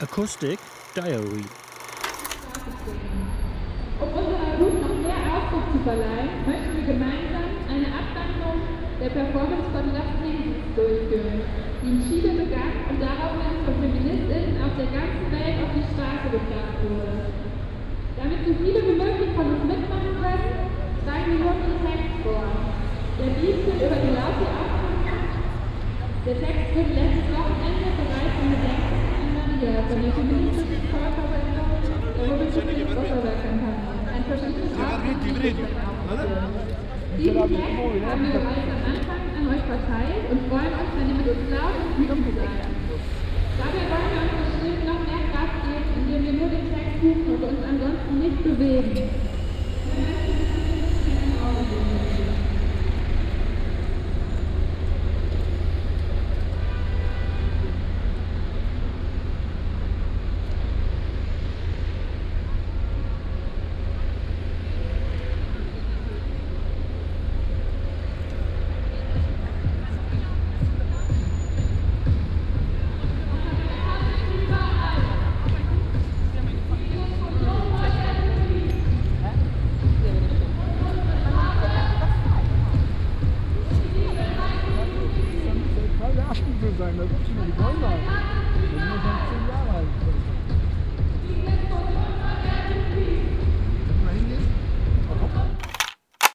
Acoustic Diary. Um unserer Ruf noch mehr Ausdruck zu verleihen, möchten wir gemeinsam eine Abwandlung der Performance von Love Things durchführen, die in Chile begann und daraufhin von FeministInnen auf der ganzen Welt auf die Straße gebracht wurde. Damit so viele wie möglich von uns mitmachen können, tragen wir den Text vor. Der Beat wird über die Laute aufgenommen. Der Text wurde letztes Wochenende bereits in Gedenken Diesen haben bereits am Anfang an euch verteilt und freuen uns, wenn ihr mit uns laut und wütend seid. Dabei wollen wir uns bestimmt noch mehr Kraft geben, indem wir nur den Text rufen und uns ansonsten nicht bewegen. Düzenledim şimdi valla. Benim hocam şey ya.